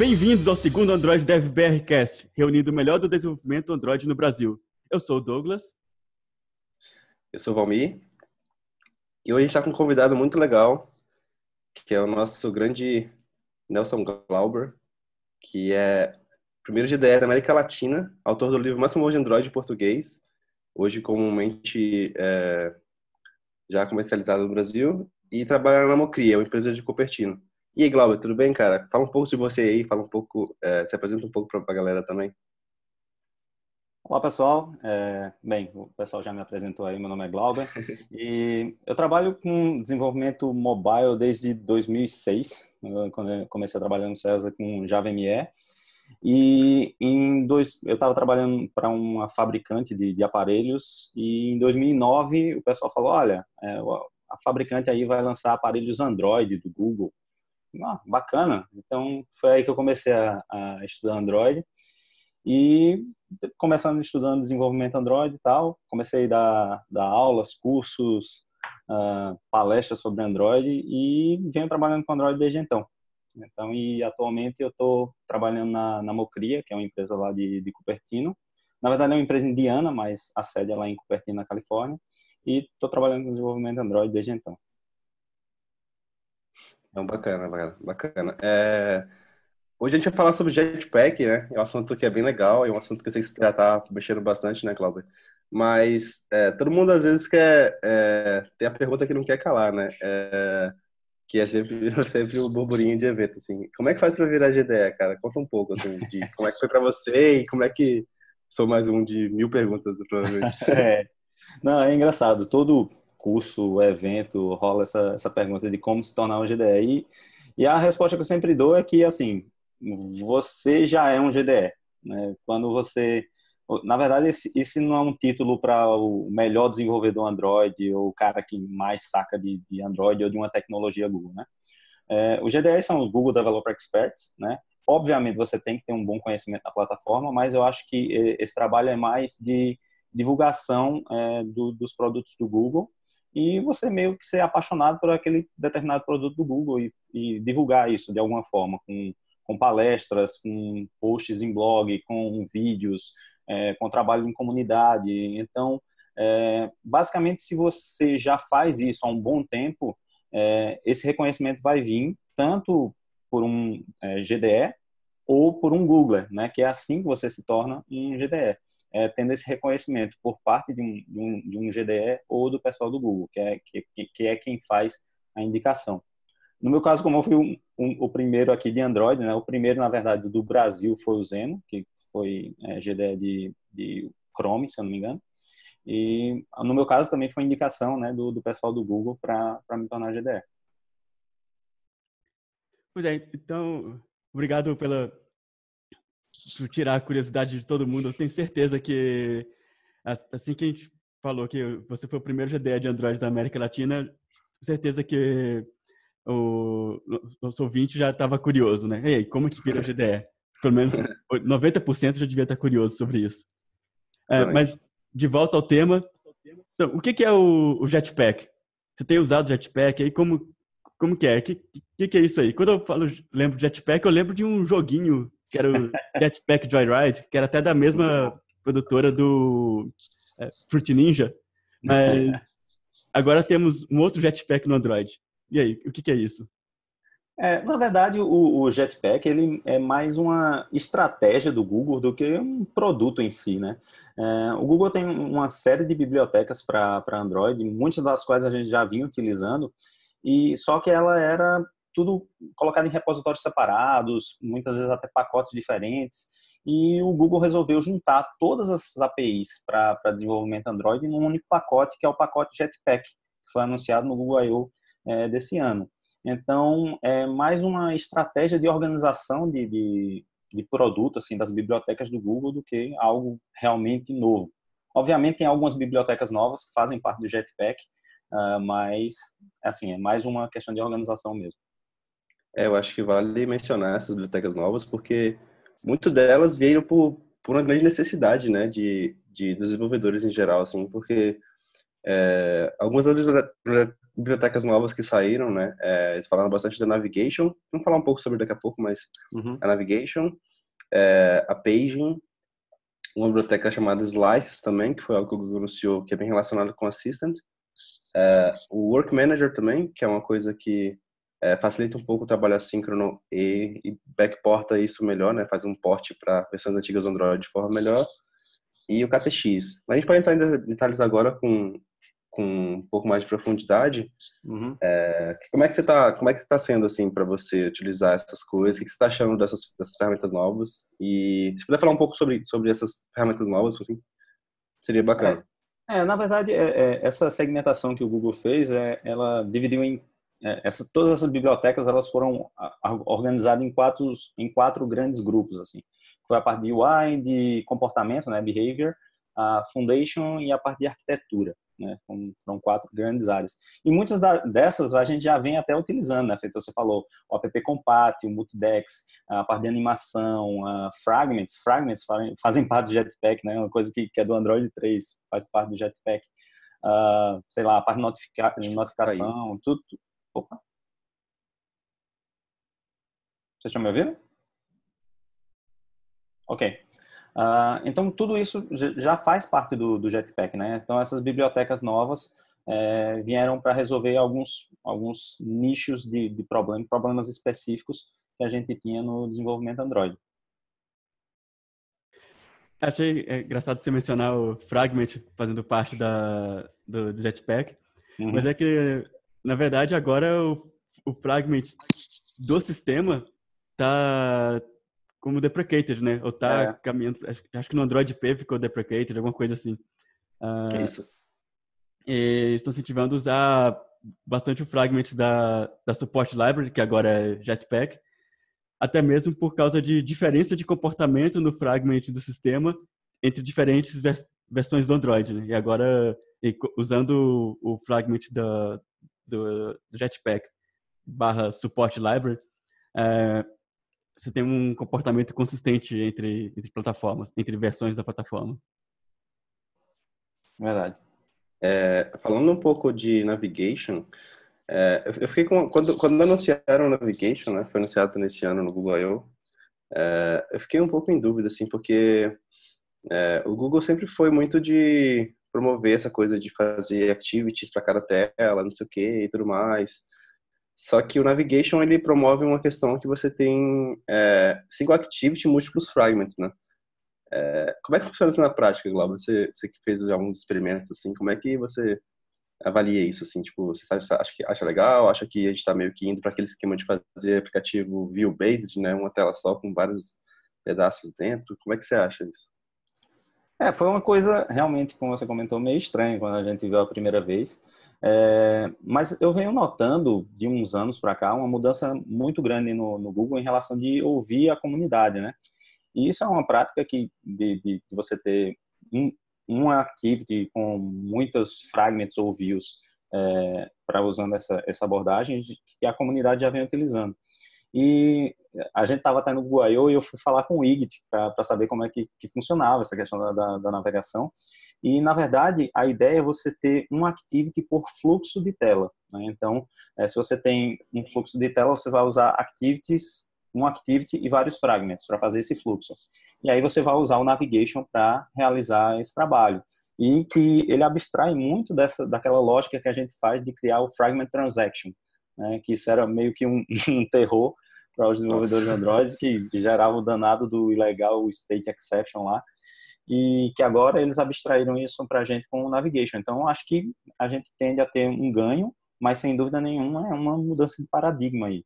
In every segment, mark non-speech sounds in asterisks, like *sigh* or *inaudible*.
Bem-vindos ao segundo Android Dev BRcast, reunindo o melhor do desenvolvimento Android no Brasil. Eu sou o Douglas. Eu sou o Valmir. E hoje a gente está com um convidado muito legal, que é o nosso grande Nelson Glauber, que é primeiro GDE da América Latina, autor do livro Mais Famoso de Android em português, hoje comumente é, já comercializado no Brasil, e trabalha na Mocria, uma empresa de Cupertino. E aí, Glauber, tudo bem, cara? Fala um pouco de você aí, fala um pouco, é, se apresenta um pouco para a galera também. Olá, pessoal. É, bem, o pessoal já me apresentou aí, meu nome é Glauber. *laughs* E eu trabalho com desenvolvimento mobile desde 2006, quando eu comecei a trabalhar no César com Java ME. E em dois, eu estava trabalhando para uma fabricante de, de, aparelhos e em 2009 o pessoal falou, olha, é, a fabricante aí vai lançar aparelhos Android do Google ah, bacana. Então, foi aí que eu comecei a, a estudar Android. E começando estudando desenvolvimento Android e tal, comecei a dar, dar aulas, cursos, uh, palestras sobre Android e venho trabalhando com Android desde então. Então, e atualmente eu estou trabalhando na, na Mocria, que é uma empresa lá de, de Cupertino. Na verdade, é uma empresa indiana, mas a sede é lá em Cupertino, na Califórnia. E estou trabalhando com desenvolvimento Android desde então. Então, bacana, bacana. bacana. É... Hoje a gente vai falar sobre Jetpack, né? É um assunto que é bem legal, é um assunto que eu sei que você já tá mexendo bastante, né, Cláudio? Mas é, todo mundo às vezes quer. É, tem a pergunta que não quer calar, né? É, que é sempre, *laughs* sempre o burburinho de evento, assim. Como é que faz para virar GDE, cara? Conta um pouco, assim, de como é que foi para você e como é que. Sou mais um de mil perguntas, provavelmente. *laughs* é. Não, é engraçado. Todo curso, evento, rola essa, essa pergunta de como se tornar um GDE. E, e a resposta que eu sempre dou é que, assim, você já é um GDE. Né? Quando você... Na verdade, esse, esse não é um título para o melhor desenvolvedor Android ou o cara que mais saca de, de Android ou de uma tecnologia Google, né? É, os GDEs são os Google Developer Experts, né? Obviamente, você tem que ter um bom conhecimento da plataforma, mas eu acho que esse trabalho é mais de divulgação é, do, dos produtos do Google e você meio que ser apaixonado por aquele determinado produto do Google e, e divulgar isso de alguma forma, com, com, palestras, com posts em blog, com vídeos, é, com trabalho em comunidade. Então, é, basicamente, se você já faz isso há um bom tempo, é, esse reconhecimento vai vir tanto por um é, GDE ou por um Googler, né? Que é assim que você se torna um GDE é, tendo esse reconhecimento por parte de um, de um, de, um, GDE ou do pessoal do Google, que é, que, que é quem faz a indicação. No meu caso, como eu fui um, um, o primeiro aqui de Android, né, o primeiro, na verdade, do Brasil foi o Zeno, que foi é, GDE de, de Chrome, se eu não me engano. E no meu caso também foi indicação né, do, do pessoal do Google para me tornar GDE. Pois é, então, obrigado pela, tirar a curiosidade de todo mundo. Eu tenho certeza que assim que a gente falou que você foi o primeiro GDE de Android da América Latina, com certeza que o nosso ouvinte já estava curioso, né? Ei, como que vira o GDE? Pelo menos 90% já devia estar curioso sobre isso. É, mas, de volta ao tema, então, o que, que é o, o, Jetpack? Você tem usado o Jetpack aí? Como, como que é? O que, que, que, é isso aí? Quando eu falo, lembro de Jetpack, eu lembro de um joguinho que era o Jetpack Joyride, que era até da mesma produtora do é, Fruit Ninja. Mas *laughs* agora temos um outro Jetpack no Android. E aí, o que, que é isso? É, na verdade, o, o, Jetpack ele é mais uma estratégia do Google do que um produto em si, né? É, o Google tem uma série de bibliotecas para Android, muitas das quais a gente já vinha utilizando, e só que ela era tudo colocado em repositórios separados, muitas vezes até pacotes diferentes. E o Google resolveu juntar todas as APIs para desenvolvimento Android em um único pacote, que é o pacote Jetpack, que foi anunciado no Google I.O. É, desse ano. Então, é mais uma estratégia de organização de, de, de produto, assim, das bibliotecas do Google do que algo realmente novo. Obviamente, tem algumas bibliotecas novas que fazem parte do Jetpack, uh, mas, assim, é mais uma questão de organização mesmo. É, eu acho que vale mencionar essas bibliotecas novas, porque muitas delas vieram por, por uma grande necessidade, né, de, de desenvolvedores em geral, assim, porque é, algumas das bibliotecas novas que saíram, né? É, eles falaram bastante da Navigation. Vamos falar um pouco sobre daqui a pouco, mas uhum. a Navigation, é, a Paging, uma biblioteca chamada Slices também, que foi algo que o Google anunciou, que é bem relacionado com Assistant. É, o Work Manager também, que é uma coisa que é, facilita um pouco o trabalho assíncrono e, e backporta isso melhor, né? Faz um porte para versões antigas do Android de forma melhor. E o KTX. Mas a gente pode entrar em detalhes agora com com um pouco mais de profundidade. Uhum. É, como é que você está? Como é que está sendo assim para você utilizar essas coisas? O que você está achando dessas, dessas, ferramentas novas? E se puder falar um pouco sobre sobre essas ferramentas novas, assim, seria bacana. É, é na verdade, é, é, essa segmentação que o Google fez, é, ela dividiu em essa, todas essas bibliotecas elas foram organizadas em quatro em quatro grandes grupos assim. Foi a parte de UI, de comportamento, né, behavior, a foundation e a parte de arquitetura né? Foram quatro grandes áreas. E muitas dessas a gente já vem até utilizando, né? Feito você falou, o app Compat, o Multidex, a parte de animação, a Fragments. Fragments fazem, parte do Jetpack, né? Uma coisa que, que é do Android 3, faz parte do Jetpack. Uh, sei lá, a parte de notifica, notificação, tudo. Opa. Vocês estão me ouvindo? Ok. Uh, então, tudo isso já faz parte do, do Jetpack, né? Então, essas bibliotecas novas é, vieram para resolver alguns, alguns nichos de, de problem, problemas específicos que a gente tinha no desenvolvimento Android. Achei é, engraçado você mencionar o Fragment fazendo parte da, do, do Jetpack, uhum. mas é que, na verdade, agora o, o Fragment do sistema tá como deprecated, né? Ou tá é. caminhando. Acho, acho, que no Android P ficou deprecated, alguma coisa assim. Uh, isso. E estão incentivando a usar bastante o fragment da, da Support Library, que agora é Jetpack, até mesmo por causa de diferença de comportamento no fragment do sistema entre diferentes vers versões do Android. Né? E agora, usando o, o fragment da, do, do Jetpack barra Support Library, é, você tem um comportamento consistente entre, entre plataformas, entre versões da plataforma. Verdade. É, falando um pouco de navigation, é, eu fiquei com quando quando anunciaram navigation, né, foi anunciado nesse ano no Google I/O, é, eu fiquei um pouco em dúvida assim, porque é, o Google sempre foi muito de promover essa coisa de fazer activities para cada tela, não sei o que e tudo mais. Só que o Navigation ele promove uma questão que você tem é, single activity múltiplos fragments, né? É, como é que funciona isso na prática, Glauber? Você, você que fez alguns experimentos assim, como é que você avalia isso assim? Tipo, você sabe, acha acha legal? Acha que a gente está meio que indo para aquele esquema de fazer aplicativo view based, né? Uma tela só com vários pedaços dentro? Como é que você acha isso? É, foi uma coisa realmente, como você comentou, meio estranha quando a gente viu a primeira vez. É, mas eu venho notando de uns anos para cá uma mudança muito grande no, no, Google em relação de ouvir a comunidade, né? E isso é uma prática que de, de, você ter um, uma activity com muitos fragments ou views é, para usando essa, essa abordagem que a comunidade já vem utilizando. E a gente estava até no I.O. e eu fui falar com o IGT para saber como é que, que funcionava essa questão da, da, da navegação. E, na verdade, a ideia é você ter um activity por fluxo de tela. Né? Então, é, se você tem um fluxo de tela, você vai usar activities, um activity e vários fragments para fazer esse fluxo. E aí você vai usar o navigation para realizar esse trabalho. E que ele abstrai muito dessa, daquela lógica que a gente faz de criar o fragment transaction, né? que isso era meio que um, *laughs* um terror para os desenvolvedores de Android, que gerava o danado do ilegal state exception lá e que agora eles abstraíram isso para a gente com o navigation. Então, acho que a gente tende a ter um ganho, mas sem dúvida nenhuma é uma mudança de paradigma aí.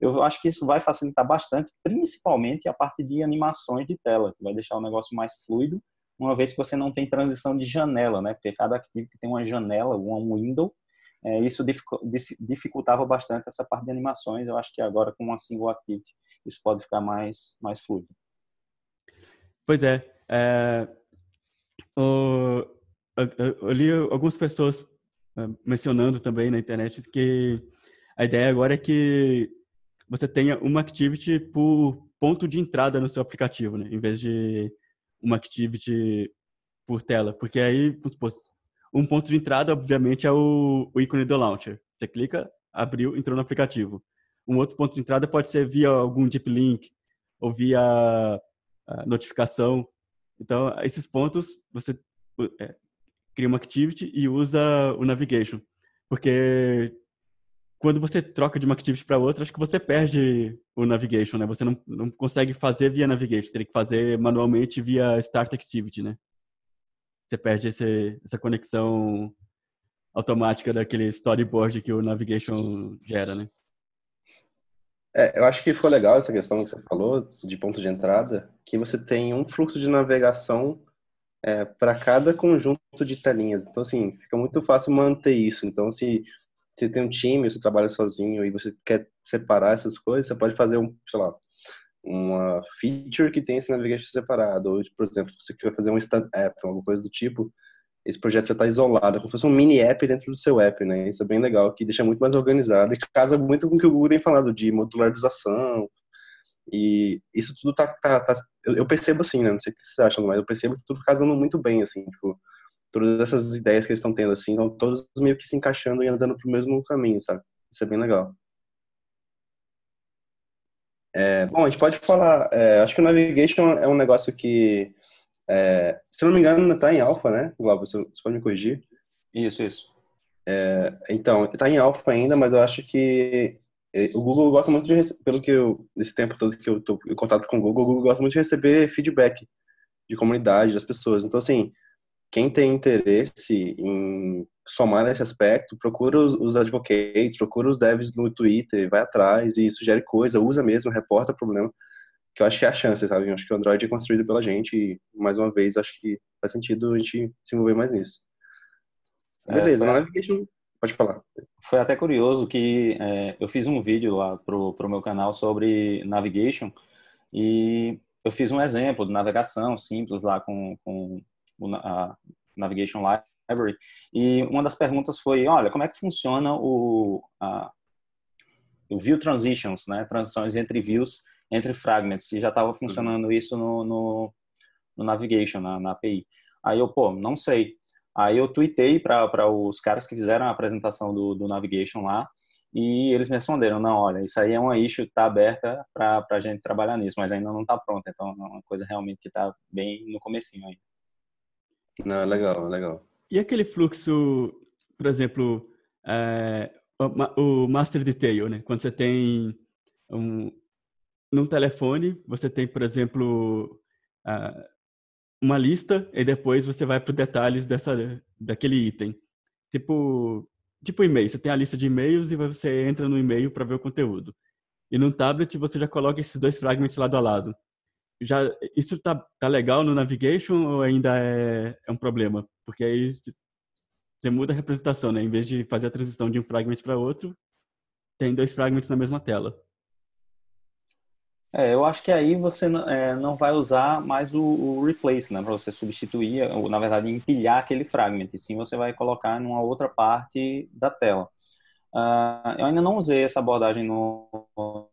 Eu acho que isso vai facilitar bastante, principalmente a parte de animações de tela, que vai deixar o negócio mais fluido, uma vez que você não tem transição de janela, né? Porque cada activity tem uma janela, uma window, é, isso dificultava bastante essa parte de animações. Eu acho que agora com uma single activity isso pode ficar mais mais fluido. Pois é, é, o, eu, eu, li algumas pessoas é, mencionando também na internet que a ideia agora é que você tenha uma activity por ponto de entrada no seu aplicativo, né? Em vez de uma activity por tela. Porque aí, um ponto de entrada, obviamente, é o, o ícone do launcher. Você clica, abriu, entrou no aplicativo. Um outro ponto de entrada pode ser via algum deep link ou via uh, notificação. Então, esses pontos você é, cria uma activity e usa o navigation. Porque quando você troca de uma activity para outra, acho que você perde o navigation, né? Você não, não consegue fazer via navigation, teria que fazer manualmente via start activity, né? Você perde esse, essa conexão automática daquele storyboard que o navigation gera, né? É, eu acho que foi legal essa questão que você falou de ponto de entrada, que você tem um fluxo de navegação é, para cada conjunto de telinhas. Então, assim, fica muito fácil manter isso. Então, se você tem um time, você trabalha sozinho e você quer separar essas coisas, você pode fazer um, sei lá, uma feature que tem esse navigation separado. Ou, por exemplo, se você quer fazer um stand app, alguma coisa do tipo, esse projeto já está isolado, como se fosse um mini app dentro do seu app, né? Isso é bem legal, que deixa muito mais organizado e casa muito com o que o Google tem falado de modularização. E isso tudo tá, tá, tá eu, percebo assim, né? Não sei o que vocês acham, mas eu percebo que tudo casando muito bem, assim, tipo, todas essas ideias que eles estão tendo, assim, estão todas meio que se encaixando e andando pro mesmo caminho, sabe? Isso é bem legal. É, bom, a gente pode falar, é, acho que o Navigation é um negócio que, é, se não me engano, está em alfa, né? Glauber, você, você pode me corrigir? Isso, isso. É, então, está em alfa ainda, mas eu acho que é, o Google gosta muito de, pelo que eu, nesse tempo todo que eu estou em contato com o Google, o Google gosta muito de receber feedback de comunidade, das pessoas. Então, assim, quem tem interesse em somar nesse aspecto, procura os, os advocates, procura os devs no Twitter, vai atrás e sugere coisa, usa mesmo, reporta problema, que eu acho que é a chance, sabe? Eu acho que o Android é construído pela gente e, mais uma vez, acho que faz sentido a gente se envolver mais nisso. É, Beleza, é, foi... Navigation, pode falar. Foi até curioso que é, eu fiz um vídeo lá pro, pro meu canal sobre navigation e eu fiz um exemplo de navegação simples lá com, com a Navigation Library, e uma das perguntas foi, olha, como é que funciona o, a, o View Transitions, né, transições entre views, entre fragments, se já estava uhum. funcionando isso no, no, no Navigation, na, na, API. Aí eu, pô, não sei. Aí eu tuitei para os caras que fizeram a apresentação do, do Navigation lá, e eles me responderam, não, olha, isso aí é uma issue que está aberta para a gente trabalhar nisso, mas ainda não está pronta, então é uma coisa realmente que está bem no comecinho aí. Não, legal, legal. E aquele fluxo, por exemplo, é, o master detail, né? Quando você tem um, num telefone, você tem, por exemplo, uma lista e depois você vai para os detalhes dessa, daquele item. Tipo, tipo e-mail. Você tem a lista de e-mails e você entra no e-mail para ver o conteúdo. E no tablet você já coloca esses dois fragmentos lado a lado já isso tá, tá legal no navigation ou ainda é, é um problema? Porque aí você muda a representação, né? Em vez de fazer a transição de um fragment para outro, tem dois fragmentos na mesma tela. É, eu acho que aí você é, não vai usar mais o, o replace, né? Para você substituir, ou na verdade empilhar aquele fragment. Sim, você vai colocar numa outra parte da tela. Uh, eu ainda não usei essa abordagem no,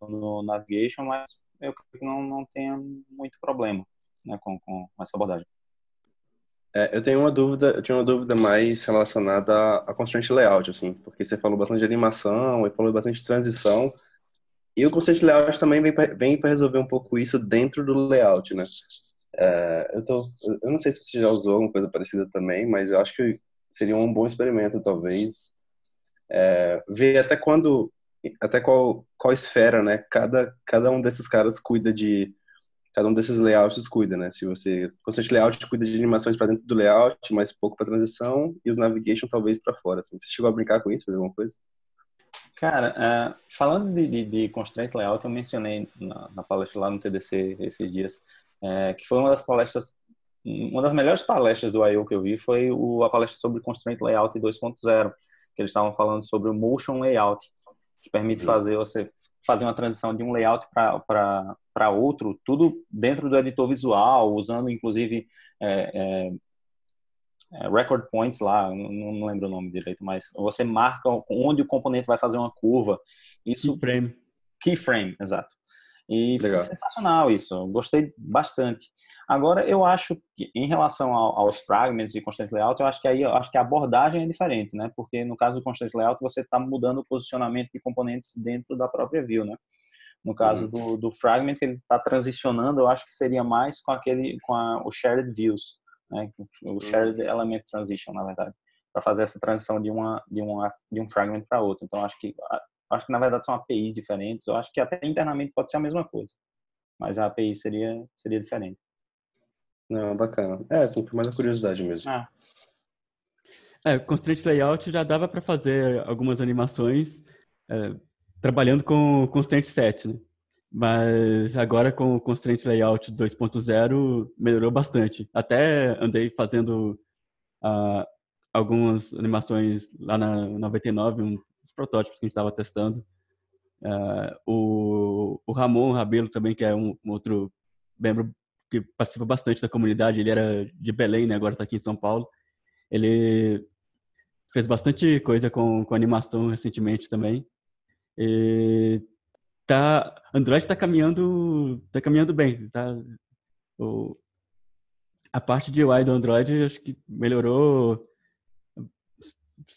no Navigation, mas eu creio que não, não tenha muito problema né, com, com essa abordagem. É, eu tenho uma dúvida, eu tinha uma dúvida mais relacionada a constraint layout, assim, porque você falou bastante de animação e falou bastante de transição, e o constraint layout também vem para resolver um pouco isso dentro do layout, né? É, eu, tô, eu não sei se você já usou alguma coisa parecida também, mas eu acho que seria um bom experimento, talvez, é, ver até quando até qual, qual esfera, né? Cada, cada um desses caras cuida de. Cada um desses layouts cuida, né? Se você. Constante layout cuida de animações para dentro do layout, mais pouco para transição, e os navigation talvez para fora. Assim. Você chegou a brincar com isso, fazer alguma coisa? Cara, uh, falando de, de, de, constraint layout, eu mencionei na, na, palestra lá no TDC esses dias, uh, que foi uma das palestras, uma das melhores palestras do I.O. que eu vi foi o, a palestra sobre constraint layout 2.0, que eles estavam falando sobre o motion layout que permite fazer você fazer uma transição de um layout para outro, tudo dentro do editor visual, usando inclusive é, é, é, record points lá, não, não, lembro o nome direito, mas você marca onde o componente vai fazer uma curva. Isso, keyframe. Keyframe, exato. E Legal. foi sensacional isso, gostei bastante. Agora, eu acho que em relação ao, aos fragments e constraint layout, eu acho que aí eu acho que a abordagem é diferente, né? Porque no caso do constraint layout, você está mudando o posicionamento de componentes dentro da própria view, né? No caso uhum. do, do fragment, ele está transicionando, eu acho que seria mais com aquele, com a, o shared views, né? O uhum. shared element transition, na verdade, para fazer essa transição de uma de uma de um fragment para outro. Então, acho que acho que na verdade são APIs diferentes. Eu acho que até internamente pode ser a mesma coisa, mas a API seria seria diferente. Não, bacana. É, assim, por mais a curiosidade mesmo. Ah. É, Constraint Layout já dava para fazer algumas animações é, trabalhando com Constraint Set, né? Mas agora com o Constraint Layout 2.0 melhorou bastante. Até andei fazendo uh, algumas animações lá na 99, uns protótipos que a gente estava testando. Uh, o, o Ramon Rabelo também, que é um, um outro membro que participa bastante da comunidade, ele era de Belém, né? Agora está aqui em São Paulo. Ele fez bastante coisa com, com animação recentemente também. E tá, Android está caminhando, tá caminhando bem. Tá, o, a parte de UI do Android acho que melhorou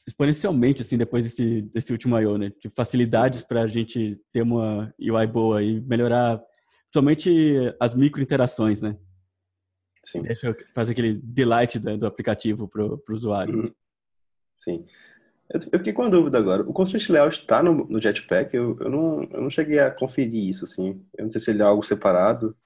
exponencialmente assim depois desse, desse último I.O., né? De facilidades para a gente ter uma UI boa e melhorar somente as micro interações, né? Sim. Deixa fazer aquele delight do aplicativo para o usuário. Uhum. Sim. Eu, eu, fiquei com uma dúvida agora. O Constraint Layout está no, no, Jetpack? Eu, eu, não, eu não cheguei a conferir isso, assim. Eu não sei se ele é algo separado.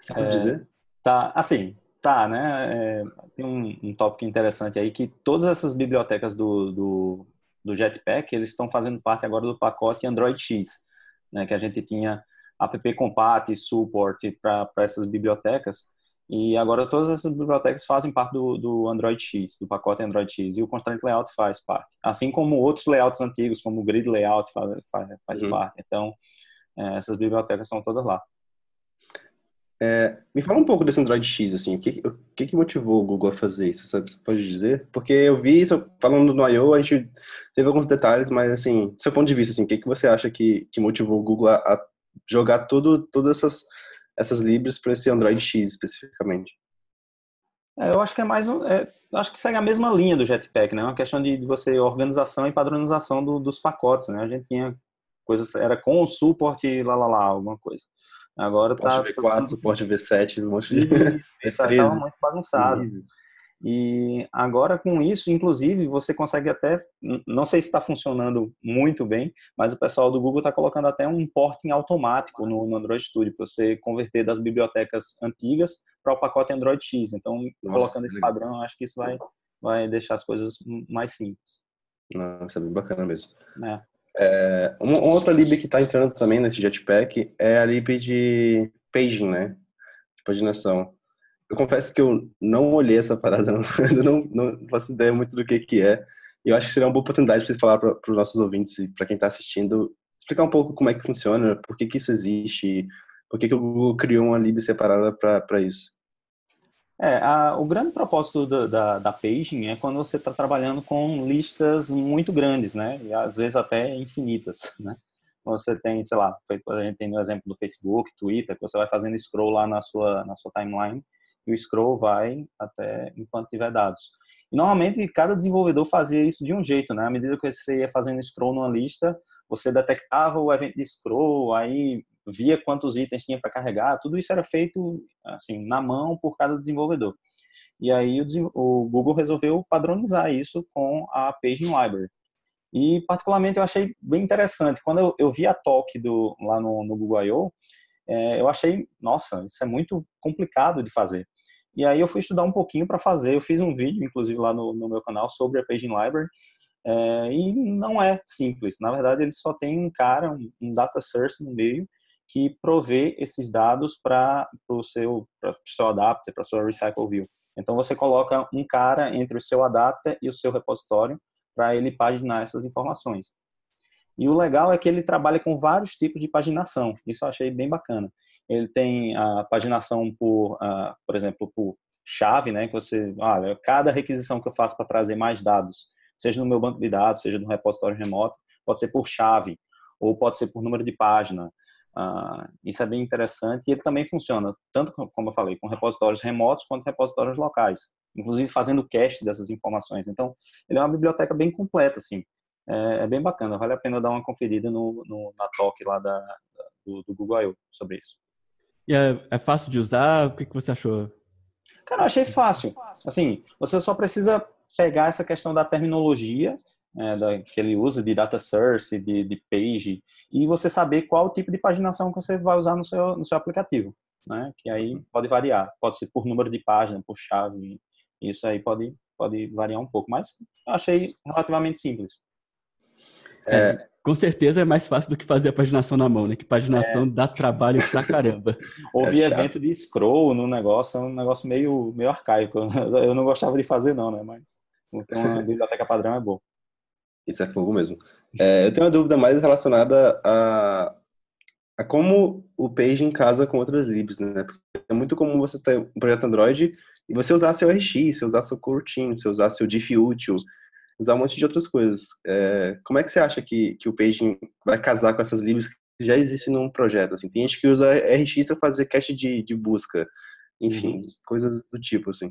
Você pode é, dizer? Tá, assim, tá, né? É, tem um, um tópico interessante aí que todas essas bibliotecas do, do, do Jetpack, eles estão fazendo parte agora do pacote Android X, né? Que a gente tinha app-compat, support para essas bibliotecas. E agora todas essas bibliotecas fazem parte do, do Android X, do pacote Android X, e o Constraint Layout faz parte. Assim como outros layouts antigos, como o Grid Layout faz, faz, faz uhum. parte. Então, é, essas bibliotecas são todas lá. É, me fala um pouco desse Android X, assim, o que, o que, que motivou o Google a fazer isso, sabe? Você pode dizer? Porque eu vi, falando no I.O., a gente teve alguns detalhes, mas, assim, do seu ponto de vista, assim, o que, que você acha que, que motivou o Google a, a jogar tudo, todas essas, essas libras para esse Android X especificamente. É, eu acho que é mais um, é, acho que segue a mesma linha do Jetpack, né? Uma questão de você organização e padronização do, dos pacotes, né? A gente tinha coisas era com o suporte lá lá lá alguma coisa. Agora suporte tá V4, suporte V7, um monte de isso estava muito bagunçado. E agora com isso, inclusive, você consegue até, não sei se está funcionando muito bem, mas o pessoal do Google está colocando até um porting automático no, no Android Studio para você converter das bibliotecas antigas para o pacote Android X. Então, Nossa, colocando esse padrão, acho que isso vai, vai deixar as coisas mais simples. Nossa, é bem bacana mesmo. É. É, uma, uma, outra lib que está entrando também nesse Jetpack é a lib de paging, né? De paginação. Eu confesso que eu não olhei essa parada, *laughs* não, não, não faço ideia muito do que que é. Eu acho que seria uma boa oportunidade de você falar para os nossos ouvintes e para quem está assistindo, explicar um pouco como é que funciona, por que que isso existe, por que que o Google criou uma lib separada para isso. É, a, o grande propósito da, da, da paging é quando você está trabalhando com listas muito grandes, né? E às vezes até infinitas, *laughs* né? Você tem, sei lá, a gente tem no exemplo do Facebook, Twitter, que você vai fazendo scroll lá na sua, na sua timeline e o scroll vai até enquanto tiver dados. E normalmente cada desenvolvedor fazia isso de um jeito, né? À medida que você ia fazendo scroll numa lista, você detectava o evento de scroll, aí via quantos itens tinha para carregar, tudo isso era feito assim na mão por cada desenvolvedor. E aí o, Google resolveu padronizar isso com a Paging Library. E particularmente eu achei bem interessante. Quando eu, eu vi a talk do, lá no, no Google I.O., é, eu achei, nossa, isso é muito complicado de fazer. E aí eu fui estudar um pouquinho para fazer. Eu fiz um vídeo, inclusive, lá no, no meu canal sobre a Paging Library. É, e não é simples. Na verdade, ele só tem um cara, um, um data source no meio, que provê esses dados para o seu, seu adapter, para sua recycle view. Então, você coloca um cara entre o seu adapter e o seu repositório para ele paginar essas informações. E o legal é que ele trabalha com vários tipos de paginação. Isso eu achei bem bacana. Ele tem a paginação por, uh, por exemplo, por chave, né? Que você, olha, cada requisição que eu faço para trazer mais dados, seja no meu banco de dados, seja no repositório remoto, pode ser por chave ou pode ser por número de página. Uh, isso é bem interessante e ele também funciona, tanto como eu falei, com repositórios remotos quanto repositórios locais, inclusive fazendo cache dessas informações. Então, ele é uma biblioteca bem completa, assim. É, é bem bacana, vale a pena dar uma conferida no, no na talk lá da, do, do Google I.O. sobre isso. E é, é, fácil de usar? O que, que você achou? Cara, eu achei fácil. Assim, você só precisa pegar essa questão da terminologia é, da, que ele usa de data source, de, de page, e você saber qual tipo de paginação que você vai usar no seu, no seu aplicativo, né? Que aí pode variar, pode ser por número de página, por chave, isso aí pode, pode variar um pouco, mas eu achei relativamente simples. É, é, com certeza é mais fácil do que fazer a paginação na mão, né? Que paginação é. dá trabalho pra caramba. *laughs* Houve é evento de scroll no negócio, é um negócio meio, meio arcaico. *laughs* Eu não gostava de fazer não, né? Mas uma *laughs* biblioteca padrão é bom. Isso é fogo mesmo. É, eu tenho uma dúvida mais relacionada a, a como o Page casa com outras libs, né? Porque é muito comum você ter um projeto Android e você usar seu RX, você usar seu coroutine, você usar seu diff útil, usar um monte de outras coisas. É, como é que você acha que, que o Page vai casar com essas libs que já existem num projeto? Assim? Tem gente que usa RX para fazer cache de, de busca, enfim, uhum. coisas do tipo, assim.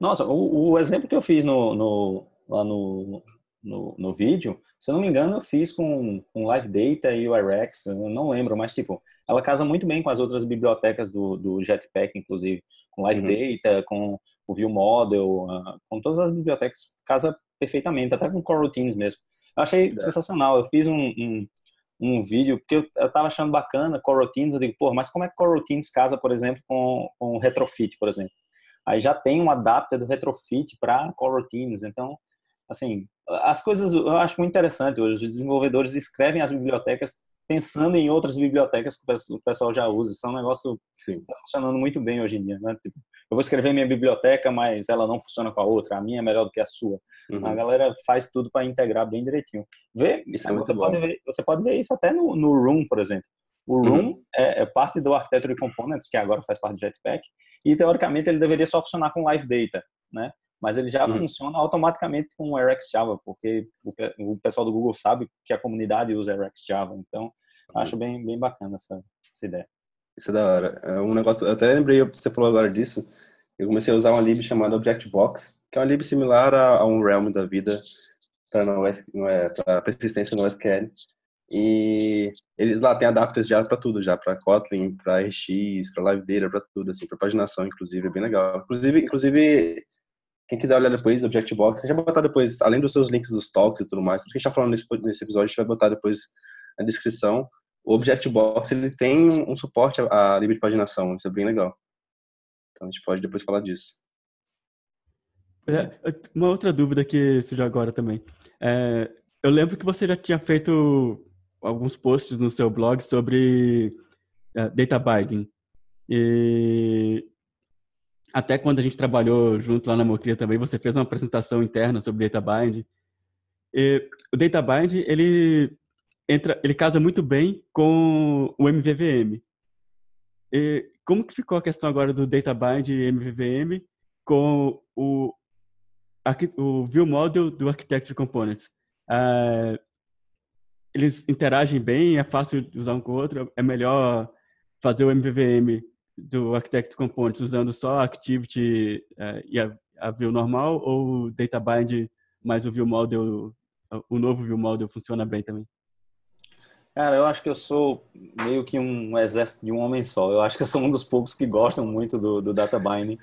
Nossa, o, o exemplo que eu fiz no, no, lá no, no, no vídeo, se eu não me engano, eu fiz com, com Live Data e o Irex, eu não lembro, mas tipo, ela casa muito bem com as outras bibliotecas do, do Jetpack, inclusive, com Live uhum. Data, com o View Model, uh, com todas as bibliotecas, casa perfeitamente, até com coroutines mesmo. Eu achei é. sensacional, eu fiz um, um, um vídeo, porque eu, eu tava achando bacana coroutines, eu digo, pô, mas como é que coroutines casa, por exemplo, com, com retrofit, por exemplo? Aí já tem um adapter do retrofit para coroutines, então assim, as coisas eu acho muito interessante hoje. Os desenvolvedores escrevem as bibliotecas pensando em outras bibliotecas que o pessoal já usa. Isso é um negócio que está funcionando muito bem hoje em dia. Né? Tipo, eu vou escrever minha biblioteca, mas ela não funciona com a outra. A minha é melhor do que a sua. Uhum. A galera faz tudo para integrar bem direitinho. Vê, isso é você, pode ver, você pode ver isso até no, no Room, por exemplo. O Room uhum. é, é, parte do Architecture Components, que agora faz parte do Jetpack, e teoricamente ele deveria só funcionar com Live Data, né? Mas ele já uhum. funciona automaticamente com o Rx Java, porque o, pessoal do Google sabe que a comunidade usa Rx Java, então uhum. acho bem, bem bacana essa, essa ideia. Isso é da hora. É um negócio, eu até lembrei, você falou agora disso, eu comecei a usar uma lib chamada Objectbox, que é uma lib similar a, a um Realm da vida para persistência no SQL. E eles lá têm adapters já para tudo, já para Kotlin, para RX, para Live Data, para tudo, assim, para paginação, inclusive, é bem legal. Inclusive, inclusive quem quiser olhar depois, Objectbox, a gente vai botar depois, além dos seus links dos talks e tudo mais, tudo que a gente está falando nesse, nesse episódio, a gente vai botar depois na descrição. O Objectbox, ele tem um suporte à livre paginação, isso é bem legal. Então a gente pode depois falar disso. É, uma outra dúvida que surgiu agora também. É, eu lembro que você já tinha feito alguns posts no seu blog sobre uh, data binding. E até quando a gente trabalhou junto lá na Mocria também, você fez uma apresentação interna sobre Data Bind. E o Data Bind, ele entra, ele casa muito bem com o MVVM. E como que ficou a questão agora do Data Bind e MVVM com o o View Model do Architecture Components? Uh, eles interagem bem? É fácil usar um com o outro? É melhor fazer o MVVM do Architect Components usando só Activity uh, e a, a, view normal ou o Data Bind mais o View Model, o novo View Model funciona bem também? Cara, eu acho que eu sou meio que um exército de um homem só. Eu acho que eu sou um dos poucos que gostam muito do, do Data Binding.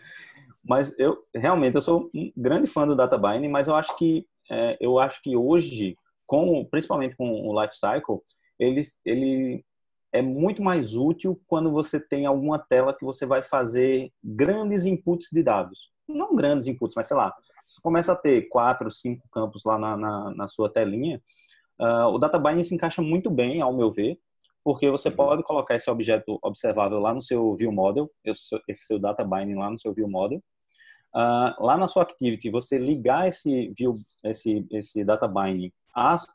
Mas eu realmente eu sou um grande fã do Data Binding, mas eu acho que é, eu acho que hoje, com principalmente com o Lifecycle, ele, ele é muito mais útil quando você tem alguma tela que você vai fazer grandes inputs de dados. Não grandes inputs, mas sei lá, você começa a ter quatro, cinco campos lá na, na, na sua telinha, uh, o data binding se encaixa muito bem, ao meu ver, porque você uhum. pode colocar esse objeto observável lá no seu view model, esse seu data binding lá no seu view model, uh, lá na sua activity, você ligar esse view, esse, esse data binding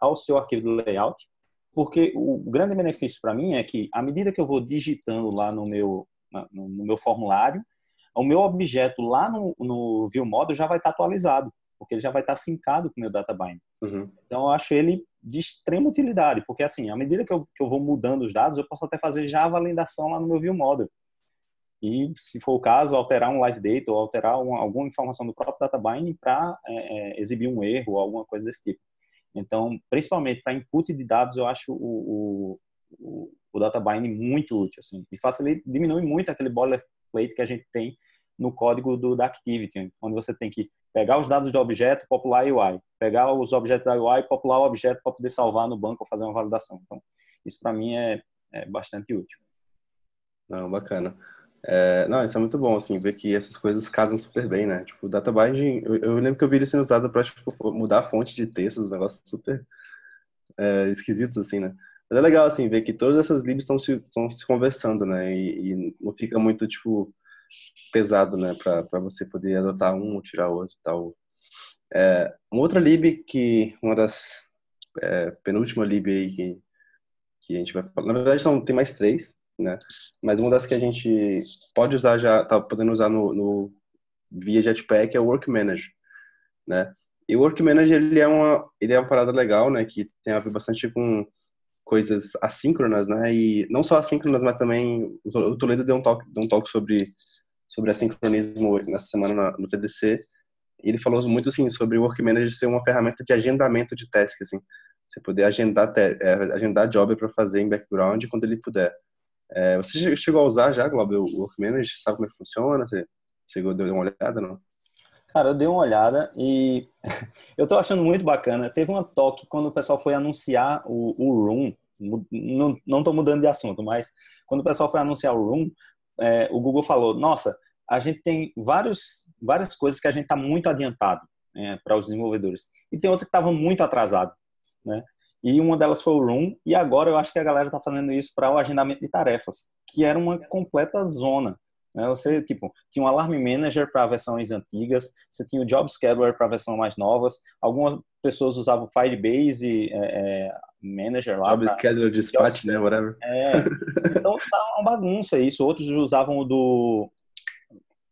ao seu arquivo de layout, porque o grande benefício para mim é que, à medida que eu vou digitando lá no meu, no meu formulário, o meu objeto lá no, no View Model já vai estar atualizado. porque ele já vai estar sincado com o meu databinding. Uhum. Então, eu acho ele de extrema utilidade, porque assim, à medida que eu, que eu vou mudando os dados, eu posso até fazer já a validação lá no meu view model. E, se for o caso, alterar um live date ou alterar uma, alguma informação do próprio data binding para é, é, exibir um erro ou alguma coisa desse tipo. Então, principalmente para input de dados, eu acho o, o, o data binding muito útil. Assim, e facilita, diminui muito aquele boilerplate que a gente tem no código do, da Activity, onde você tem que pegar os dados do objeto, popular UI, pegar os objetos da UI, popular o objeto para poder salvar no banco ou fazer uma validação. Então, isso para mim é, é bastante útil. Não, bacana. É, não, isso é muito bom, assim, ver que essas coisas casam super bem, né? Tipo, o data binding, eu, eu lembro que eu vi ele sendo usado para tipo, mudar a fonte de textos, um negócio super é, esquisitos, assim, né? Mas é legal, assim, ver que todas essas libs estão se, se conversando, né? E, e, não fica muito, tipo, pesado, né? Para você poder adotar um ou tirar outro e tal. É, uma outra lib que, uma das é, penúltima lib aí que, que a gente vai falar, na verdade são, tem mais três, né? Mas uma das que a gente pode usar já, tá podendo usar no, no via Jetpack é o Work Manager, né? E o Work Manager ele é uma ele é uma parada legal, né? Que tem a ver bastante com coisas assíncronas, né? E não só assíncronas, mas também o Toledo deu um talk, deu um talk sobre sobre assincronismo nessa semana no TDC. E ele falou muito assim sobre o Work Manager ser uma ferramenta de agendamento de task, assim. Você poder agendar é, agendar job para fazer em background quando ele puder. É, você chegou a usar já, Globo, o Work Manager? Sabe como é que funciona? Você chegou, deu uma olhada, não? Cara, eu dei uma olhada e *laughs* eu tô achando muito bacana. Teve uma toque quando o pessoal foi anunciar o, o Room. Não, não tô mudando de assunto, mas quando o pessoal foi anunciar o Room, é, o Google falou: Nossa, a gente tem vários, várias coisas que a gente está muito adiantado né, para os desenvolvedores e tem outras que estavam muito atrasado, né? E uma delas foi o Room, e agora eu acho que a galera está fazendo isso para o agendamento de tarefas, que era uma completa zona. Né? Você, tipo, tinha um Alarm Manager para versões antigas, você tinha o Job Scheduler para versões mais novas, algumas pessoas usavam o Firebase é, é, Manager lá. Job pra... Scheduler, Dispatch, né, whatever. É, então tá uma bagunça isso. Outros usavam o do...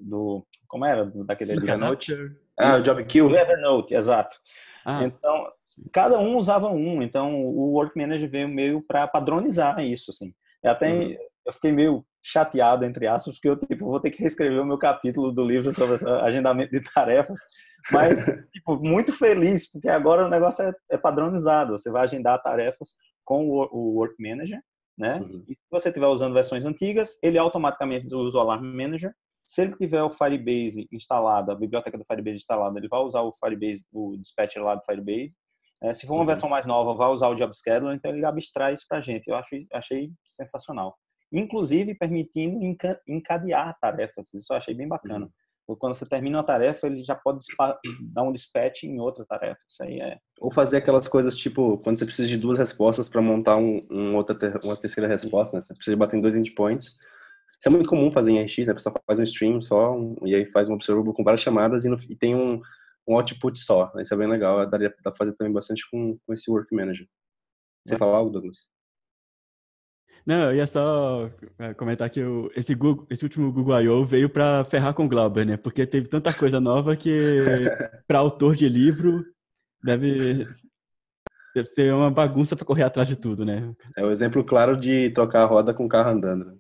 do como era? Daquele Evernote? Ah, o Job Kill. O Evernote, exato. Ah. Então, cada um usava um, então o Work Manager veio meio para padronizar isso, assim. Eu até uhum. eu fiquei meio chateado entre aspas porque eu tipo vou ter que reescrever o meu capítulo do livro sobre agendamento de tarefas, mas *laughs* tipo, muito feliz porque agora o negócio é, é padronizado. Você vai agendar tarefas com o, o Work Manager, né? Uhum. E se você estiver usando versões antigas, ele automaticamente usa o Alarm Manager. Se ele tiver o Firebase instalado, a biblioteca do Firebase instalada, ele vai usar o Firebase, o dispatcher lá do Firebase é, se for uma uhum. versão mais nova, vai usar o Job Scheduler, então ele abstrai isso para a gente. Eu achei, achei sensacional. Inclusive permitindo encadear tarefas. Isso eu achei bem bacana. Uhum. Quando você termina uma tarefa, ele já pode dar um dispatch em outra tarefa. Isso aí é. Ou fazer aquelas coisas tipo, quando você precisa de duas respostas para montar um, um outra ter, uma terceira resposta, né? Você precisa bater em dois endpoints. Isso é muito comum fazer em RX, né? A pessoa faz um stream só, um, e aí faz um observable com várias chamadas e, no, e tem um, um output só. Isso é bem legal. Daria para fazer também bastante com, com esse Work Manager. Você falar algo, Douglas? Não, eu ia só é, comentar que o, esse, Google, esse último Google I.O. veio para ferrar com o Glauber, né? Porque teve tanta coisa nova que *laughs* para autor de livro deve, deve ser uma bagunça para correr atrás de tudo, né? É o exemplo claro de trocar a roda com o carro andando. Né?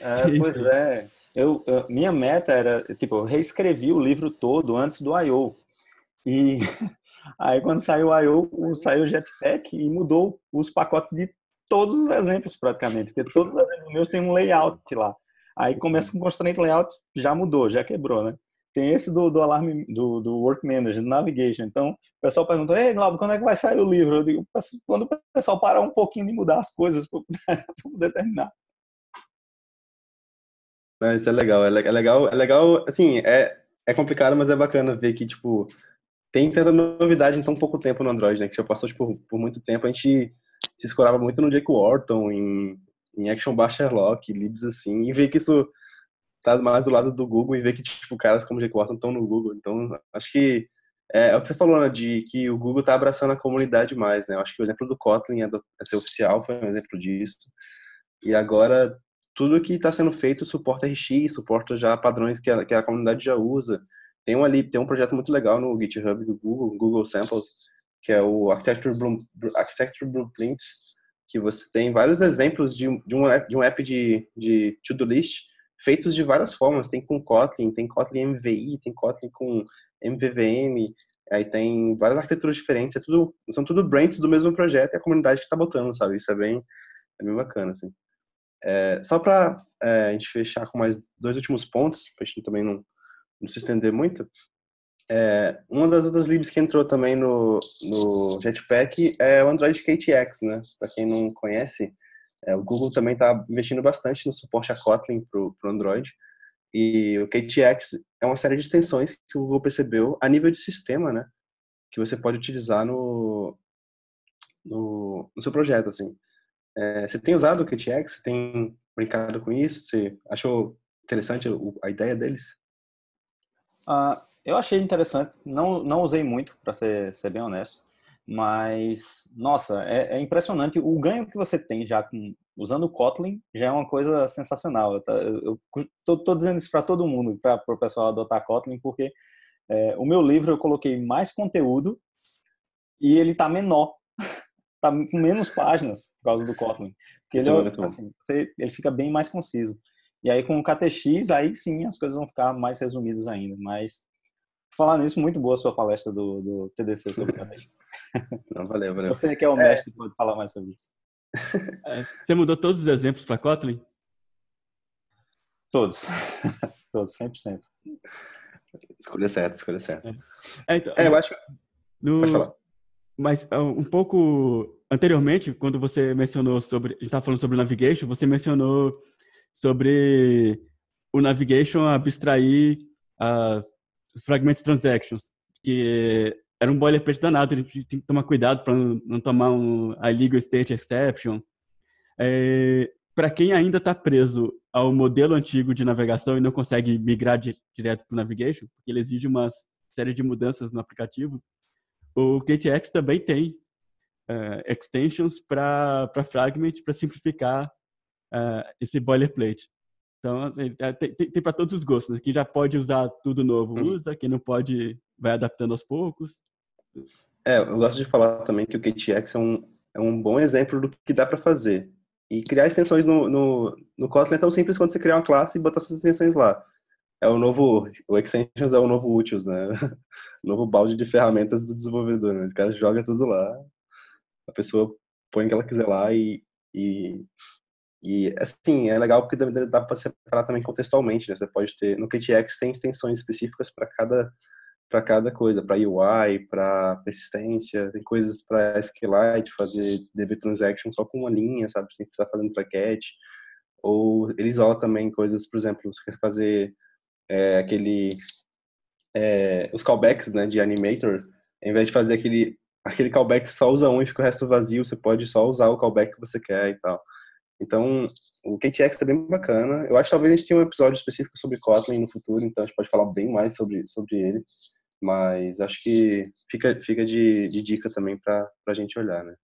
É, pois é. Eu, minha meta era, tipo, eu reescrevi o livro todo antes do I.O. E *laughs* aí quando saiu o I.O., saiu o Jetpack e mudou os pacotes de todos os exemplos praticamente, porque todos os exemplos meus têm um layout lá. Aí começa com constraint layout, já mudou, já quebrou, né? Tem esse do, do alarme, do, do Work Manager, do Navigation. Então, o pessoal perguntou, ei, Glauber, quando é que vai sair o livro? Eu digo, quando o pessoal parar um pouquinho de mudar as coisas para *laughs* poder terminar. Isso é legal, é legal, é legal, assim, é, é complicado, mas é bacana ver que, tipo, tem tanta novidade em tão pouco tempo no Android, né, que já passou, tipo, por muito tempo, a gente se escorava muito no Jake Wharton, em, em Action Bar Sherlock, libs assim, e ver que isso tá mais do lado do Google e ver que, tipo, caras como Jake Wharton estão no Google, então, acho que é, é, o que você falou, né, de que o Google tá abraçando a comunidade mais, né, eu acho que o exemplo do Kotlin é, do, é ser oficial, foi um exemplo disso, e agora tudo que está sendo feito suporta RX, suporta já padrões que a, que a comunidade já usa. tem um ali, tem um projeto muito legal no GitHub do Google, Google Samples, que é o Architecture, Bloom, Architecture Blueprints, que você tem vários exemplos de, de um app de, um app de, de to-do list feitos de várias formas. Tem com Kotlin, tem Kotlin MVI, tem Kotlin com MVVM, aí tem várias arquiteturas diferentes. É tudo, são tudo brands do mesmo projeto e a comunidade que está botando, sabe? Isso é bem, é bem bacana, assim. É, só para é, a gente fechar com mais dois últimos pontos, para a gente também não, não se estender muito. É, uma das outras libs que entrou também no, no Jetpack é o Android KTX, né? Para quem não conhece, é, o Google também está investindo bastante no suporte a Kotlin para o Android. E o KTX é uma série de extensões que o Google percebeu a nível de sistema, né? Que você pode utilizar no, no, no seu projeto, assim. É, você tem usado o KTX? Você tem brincado com isso? Você achou interessante a ideia deles? Uh, eu achei interessante. Não, não usei muito, para ser, ser bem honesto. Mas, nossa, é, é, impressionante. O ganho que você tem já com, usando o Kotlin já é uma coisa sensacional. Eu estou dizendo isso para todo mundo, para o pessoal adotar Kotlin, porque é, o meu livro eu coloquei mais conteúdo e ele está menor *laughs* tá com menos páginas por causa do Kotlin. Porque ele, é, assim, você, ele fica bem mais conciso. E aí com o KTX, aí sim as coisas vão ficar mais resumidas ainda. Mas, falar nisso, muito boa a sua palestra do, do TDC sobre KTX. *laughs* Não, valeu, valeu. Você que é o é. mestre, é... pode falar mais sobre isso. *laughs* É, você mudou todos os exemplos para Kotlin? Todos. *laughs* todos, 100%. Escolha certa, escolha certa. É, então, eu acho... No... Pode falar. Mas ah, um pouco anteriormente, quando você mencionou sobre, estava falando sobre navigation, você mencionou sobre o navigation abstrair uh, os fragmentos transactions, que era um boilerplate danado, a gente tem que tomar cuidado para não tomar um illegal state exception. É, para quem ainda está preso ao modelo antigo de navegação e não consegue migrar de, direto para o navigation, porque ele exige uma série de mudanças no aplicativo, o KTX também tem uh, extensions para Fragment para simplificar uh, esse boilerplate. Então, assim, é, tem, tem, tem para todos os gostos. Quem já pode usar tudo novo, uhum. usa. Quem não pode, vai adaptando aos poucos. É, eu gosto de falar também que o KTX é um, é um bom exemplo do que dá para fazer. E criar extensões no, no, no Kotlin é tão simples quanto você criar uma classe e botar suas extensões lá é o novo, o Extensions é o novo Utils, né? O *laughs* novo balde de ferramentas do desenvolvedor, né? O cara joga tudo lá, a pessoa põe o que ela quiser lá e, e, e assim, é legal porque dá para separar também contextualmente, né? Você pode ter, no KTX tem extensões específicas para cada para cada coisa, para UI, para persistência, tem coisas para SQLite, fazer DB transaction só com uma linha, sabe, sem precisar fazer um tracket. Ou ele isola também coisas, por exemplo, você quer fazer é, aquele é, os callbacks né, de Animator, em vez de fazer aquele aquele callback você só usa um e fica o resto vazio, você pode só usar o callback que você quer e tal. Então, o KTX é bem bacana. Eu acho que talvez a gente tenha um episódio específico sobre Kotlin no futuro, então a gente pode falar bem mais sobre, sobre ele. Mas acho que fica, fica de, de dica também para a gente olhar, né?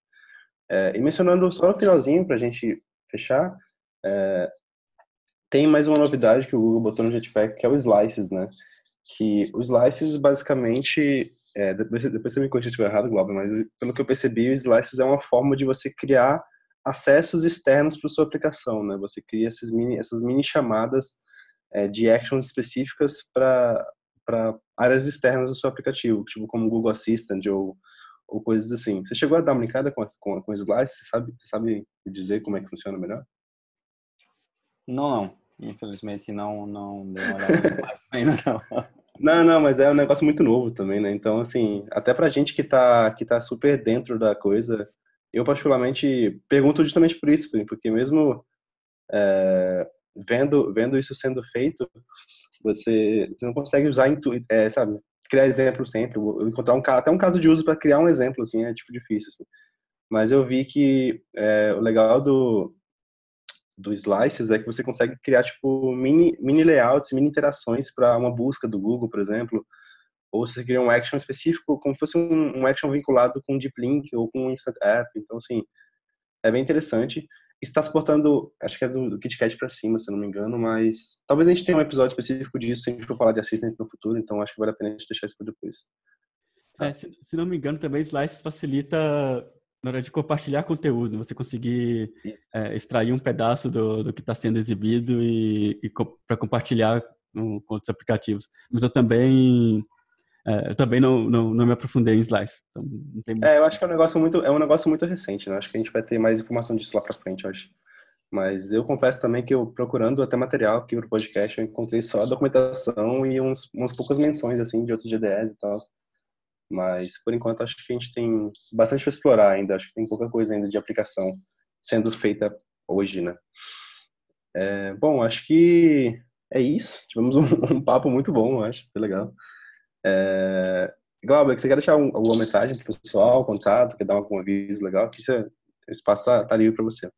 É, e mencionando só no finalzinho, para a gente fechar, é, tem mais uma novidade que o Google botou no Jetpack, que é o Slices, né? Que o Slices, basicamente, é, depois, depois você me corrija se estiver errado, Glauber, mas pelo que eu percebi, o Slices é uma forma de você criar acessos externos para sua aplicação, né? Você cria esses mini, essas mini chamadas é, de actions específicas para áreas externas do seu aplicativo, tipo como Google Assistant ou, ou coisas assim. Você chegou a dar uma brincada com, com, com Slice? Você sabe, você sabe dizer como é que funciona melhor? Não, não. Infelizmente não, não dei uma olhada *laughs* ainda não. Não, não, mas é um negócio muito novo também, né? Então, assim, até pra gente que tá, que tá super dentro da coisa, eu particularmente pergunto justamente por isso, porque mesmo é, vendo, vendo isso sendo feito, você, você não consegue usar, é, sabe, criar exemplo sempre, encontrar um até um caso de uso para criar um exemplo, assim, é tipo difícil, assim. Mas eu vi que é, o legal do, do Slices é que você consegue criar tipo mini, mini layouts, mini interações para uma busca do Google, por exemplo, ou você cria um action específico como se fosse um, um, action vinculado com um deep link ou com um instant app. Então assim, é bem interessante. está suportando, acho que é do, do KitKat para cima, se não me engano, mas talvez a gente tenha um episódio específico disso se a gente for falar de Assistant no futuro, então acho que vale a pena a gente deixar isso para depois. É, se, se, não me engano, também Slice facilita na hora de compartilhar conteúdo, você conseguir é, extrair um pedaço do, do que está sendo exibido e, e para compartilhar com, com outros aplicativos. Mas eu também é, eu também não, não, não, me aprofundei em Slice. Então tem É, eu acho que é um negócio muito, é um negócio muito recente, né? Acho que a gente vai ter mais informação disso lá para frente, eu acho. Mas eu confesso também que eu procurando até material aqui pro podcast, eu encontrei só a documentação e uns, umas poucas menções assim de outros GDS e tal. Mas por enquanto acho que a gente tem bastante para explorar ainda. Acho que tem pouca coisa ainda de aplicação sendo feita hoje, né? É, bom, acho que é isso. Tivemos um, *laughs* um papo muito bom, acho. Foi legal. É... Glauber, você quer deixar um, alguma mensagem para o pessoal, contato, quer dar algum aviso legal? Que você, o espaço está tá livre para você.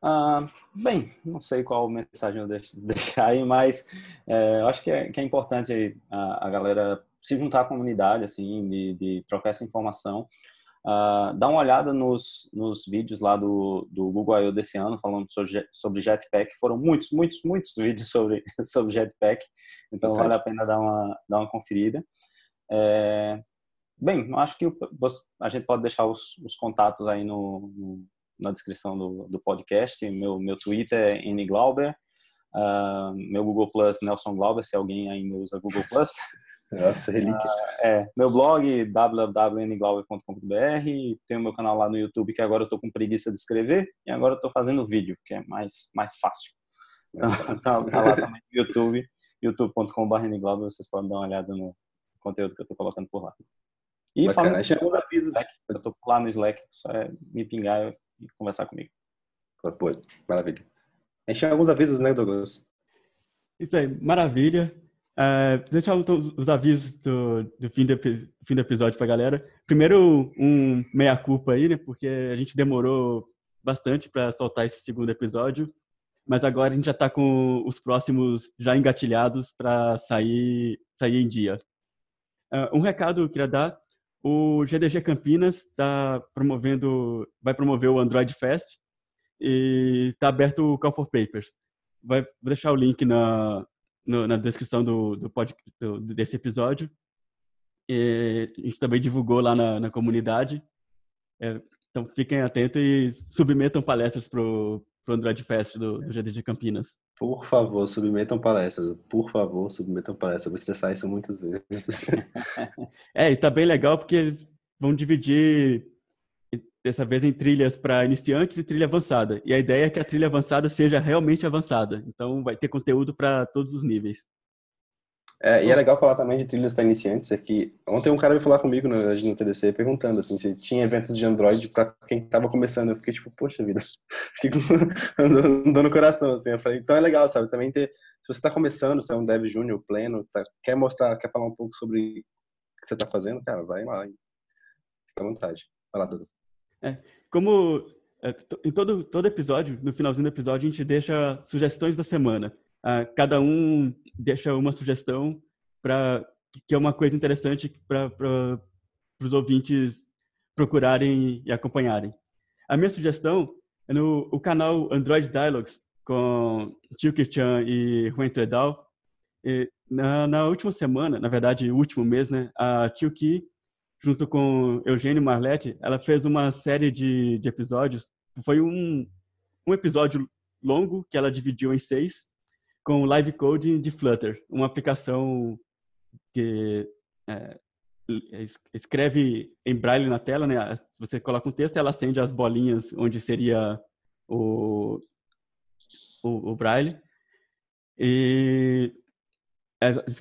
Ah, bem, não sei qual mensagem eu deixo, *laughs* deixar aí, mas é, eu acho que é, que é importante a, a, galera se juntar à comunidade, assim, de, de trocar essa informação. Uh, dá uma olhada nos, nos vídeos lá do, do Google I.O. desse ano, falando sobre, sobre Jetpack. Foram muitos, muitos, muitos *laughs* vídeos sobre, sobre Jetpack. Então, vale a pena dar uma, dar uma conferida. É, bem, acho que a gente pode deixar os, os contatos aí no, no, na descrição do, do podcast. Meu, meu Twitter é nglauber. Uh, meu Google Plus, Nelson Glauber, se alguém ainda usa Google Plus. *laughs* Nossa, relíquia. Uh, é, meu blog, www.nglauber.com.br, tem o meu canal lá no YouTube, que agora eu tô com preguiça de escrever, e agora eu tô fazendo vídeo, que é mais, mais fácil. Então, tá, tá, lá também no *laughs* YouTube, youtube.com.br vocês podem dar uma olhada no conteúdo que eu tô colocando por lá. E Bacana. falando alguns avisos, eu tô lá no Slack, só é me pingar e conversar comigo. Pô, maravilha. A gente tem alguns avisos, né, Douglas? Isso aí, maravilha. Uh, deixar os avisos do, do fim, do, fim do episódio para a galera. Primeiro, um meia-culpa aí, né? Porque a gente demorou bastante para soltar esse segundo episódio, mas agora a gente já está com os próximos já engatilhados para sair, sair em dia. Uh, um recado que eu queria dar: o GDG Campinas está promovendo, vai promover o Android Fest e está aberto o Call for Papers. Vai, vou deixar o link na, no, na descrição do, do, pod, do, desse episódio. E a gente também divulgou lá na, na comunidade. É, então fiquem atentos e submetam palestras para o Android Fest do, do GDG Campinas. Por favor, submetam palestras. Por favor, submetam palestras. Vou estressar isso muitas vezes. *laughs* é, e tá bem legal porque eles vão dividir dessa vez em trilhas para iniciantes e trilha avançada. E a ideia é que a trilha avançada seja realmente avançada. Então vai ter conteúdo para todos os níveis. É, e é legal falar também de trilhas para iniciantes, é que ontem um cara veio falar comigo no, no TDC perguntando assim, se tinha eventos de Android para quem estava começando. Eu fiquei tipo, poxa vida, *laughs* fico *laughs* andando no coração, assim. Eu falei, então é legal, sabe? Também ter, se você está começando, se é um dev júnior pleno, tá, quer mostrar, quer falar um pouco sobre o que você está fazendo, cara, vai lá. Fica à vontade. Vai lá, Douglas. É, como é, em todo, todo episódio, no finalzinho do episódio, a gente deixa sugestões da semana. Ah, cada um deixa uma sugestão para que é uma coisa interessante para os ouvintes procurarem e acompanharem. A minha sugestão é no o canal Android Dialogues com Tio Chan e Juan Tredal. Na, na, última semana, na verdade, último mês, né, a Ki junto com Eugênio Marletti, ela fez uma série de, de episódios. Foi um, um episódio longo que ela dividiu em seis, com live coding de Flutter, uma aplicação que é, escreve em braille na tela, né? Você coloca um texto, ela acende as bolinhas onde seria o, o, o braille. E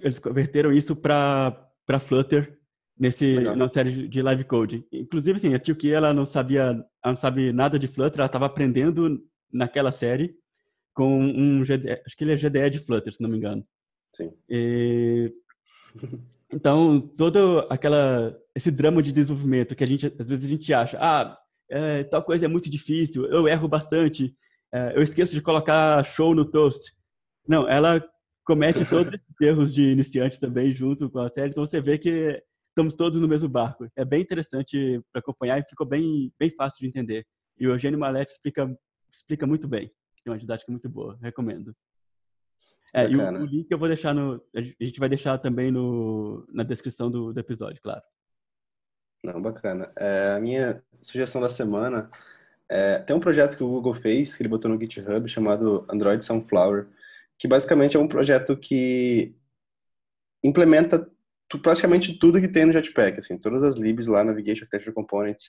eles converteram isso para Flutter nesse na série de live code. Inclusive, assim, a Tio que ela não sabia, ela não sabe nada de Flutter, ela estava aprendendo naquela série com um GDE, acho que ele é GDE de Flutter, se não me engano. Sim. E, então, todo aquela esse drama de desenvolvimento que a gente às vezes a gente acha, ah, é, tal coisa é muito difícil, eu erro bastante, é, eu esqueço de colocar show no toast. Não, ela comete *laughs* todos os erros de iniciante também junto com a série, então você vê que estamos todos no mesmo barco. É bem interessante para acompanhar e ficou bem, bem fácil de entender. e o Eugênio Malete explica, explica muito bem. Tem uma didática muito boa, recomendo. É, e o, o, link eu vou deixar no. A gente vai deixar também no, na descrição do, do episódio, claro. Não, bacana. É, a minha sugestão da semana é, tem um projeto que o Google fez, que ele botou no GitHub, chamado Android Sunflower, que basicamente é um projeto que implementa praticamente tudo que tem no Jetpack, assim, todas as libs lá, Navigation Architecture Components,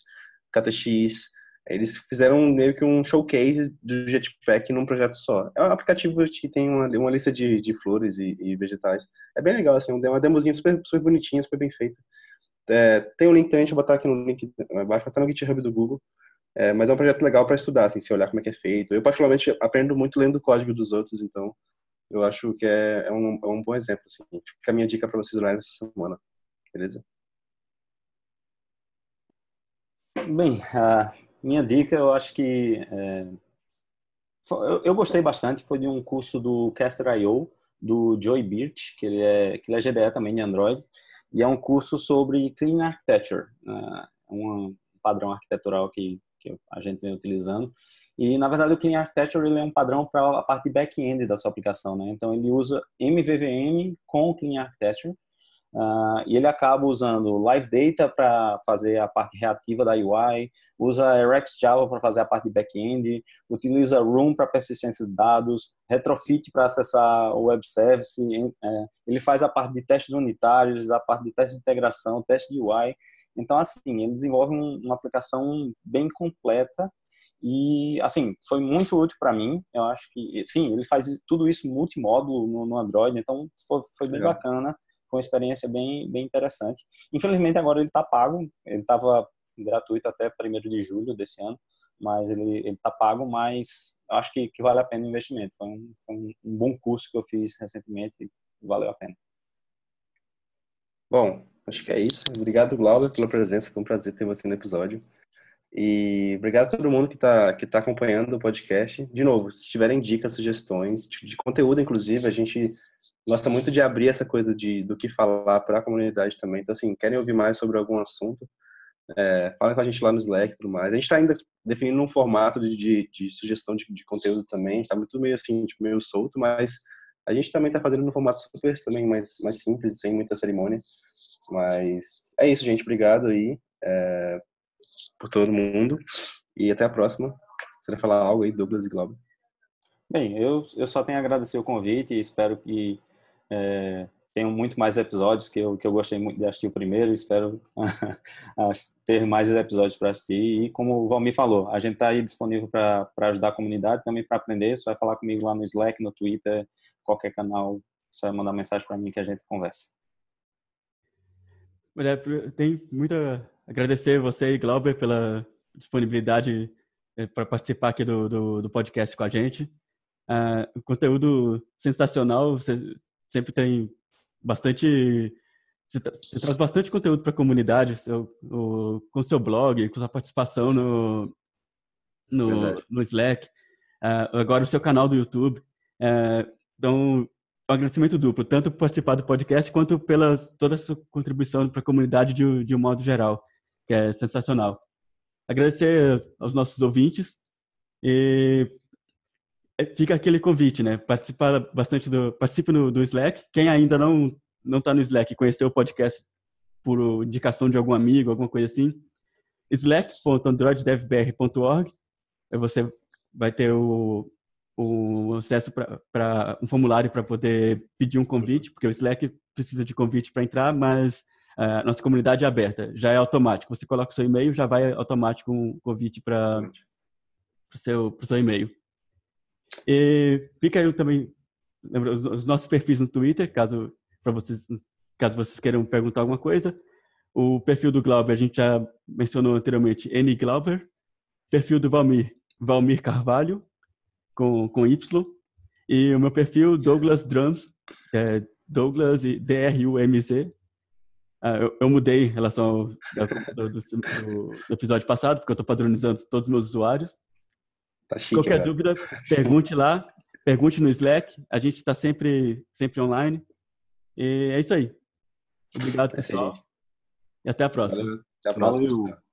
KTX, eles fizeram meio que um showcase do Jetpack num projeto só. É um aplicativo que tem uma, uma lista de, de flores e, e, vegetais. É bem legal, assim, uma demozinha super, super bonitinha, super bem feita. É, tem um link também, deixa eu botar aqui no link abaixo, no GitHub do Google. É, mas é um projeto legal para estudar, assim, se olhar como é que é feito. Eu, particularmente, aprendo muito lendo o código dos outros, então eu acho que é, é, um, é um bom exemplo. Assim. Fica a minha dica para vocês olharem essa semana. Beleza? Bem, a minha dica, eu acho que é, eu, eu, gostei bastante. Foi de um curso do Caster.io, do Joey Birch, que ele é que ele é GDE também de Android, e é um curso sobre Clean Architecture, uh, um padrão arquitetural que, que a gente vem utilizando. E, na verdade, o Clean Architecture ele é um padrão para a parte back-end da sua aplicação. Né? Então, ele usa MVVM com Clean Architecture uh, e ele acaba usando Live Data para fazer a parte reativa da UI, usa RxJava para fazer a parte de back-end, utiliza Room para persistência de dados, Retrofit para acessar o web service, é, ele faz a parte de testes unitários, a parte de teste de integração, teste de UI. Então, assim, ele desenvolve um, uma aplicação bem completa e, assim, foi muito útil para mim. Eu acho que, sim, ele faz tudo isso multimódulo no, no Android, então foi, foi bem Legal. bacana. Foi uma experiência bem, bem interessante. Infelizmente, agora ele está pago. Ele estava gratuito até 1 de julho desse ano, mas ele está pago, mas acho que, que vale a pena o investimento. Foi, um, foi um, um bom curso que eu fiz recentemente e valeu a pena. Bom, acho que é isso. Obrigado, Glauber, pela presença. Foi um prazer ter você no episódio. E obrigado a todo mundo que está que tá acompanhando o podcast. De novo, se tiverem dicas, sugestões de conteúdo, inclusive, a gente gosta muito de abrir essa coisa de do que falar para a comunidade também. Então, assim, querem ouvir mais sobre algum assunto, é, fala com a gente lá no Slack e tudo mais. A gente está ainda definindo um formato de, de, de sugestão de, de, conteúdo também. Está muito meio assim, tipo, meio solto, mas a gente também está fazendo no formato super também mais, mais simples, sem muita cerimônia. Mas é isso, gente. Obrigado aí. É, por todo mundo. E até a próxima. Você vai falar algo aí, Douglas e Globo? Bem, eu, eu só tenho a agradecer o convite e espero que é, tenham muito mais episódios, que eu, que eu gostei muito de assistir o primeiro. Espero *laughs* ter mais episódios para assistir. E como o Valmir falou, a gente está aí disponível para ajudar a comunidade, também para aprender. Só vai falar comigo lá no Slack, no Twitter, qualquer canal. Só vai mandar mensagem para mim que a gente conversa. É, tem muita agradecer você e Glauber pela disponibilidade eh, para participar aqui do, do, do, podcast com a gente. Uh, conteúdo sensacional, você sempre tem bastante. Você, você traz bastante conteúdo para a comunidade seu, o, com seu blog, com sua participação no, no, no Slack, uh, agora o seu canal do YouTube. Uh, então, um agradecimento duplo, tanto por participar do podcast quanto pela toda a sua contribuição para a comunidade de, de um modo geral que é sensacional. Agradecer aos nossos ouvintes e é, fica aquele convite, né? Participar bastante do, participe no, do Slack. Quem ainda não não está no Slack, conheceu o podcast por indicação de algum amigo, alguma coisa assim, slack.androiddevbr.org. Você vai ter o, o acesso para um formulário para poder pedir um convite, porque o Slack precisa de convite para entrar, mas a nossa comunidade é aberta, já é automático. Você coloca o seu e-mail, já vai automático um convite para o seu, seu e-mail. E fica aí também lembra, os nossos perfis no Twitter, caso vocês, caso vocês queiram perguntar alguma coisa. O perfil do Glauber a gente já mencionou anteriormente, N Glauber. Perfil do Valmir, Valmir Carvalho, com, com Y. E o meu perfil, Douglas Drums, é Douglas D-R-U-M-Z, ah, eu, eu, mudei em relação ao do, do, do, episódio passado, porque eu estou padronizando todos os meus usuários. Tá chique, Qualquer dúvida, pergunte lá, pergunte no Slack. A gente está sempre, sempre online. E é isso aí. Obrigado, pessoal. E até a próxima. Valeu. Até a próxima. Valeu.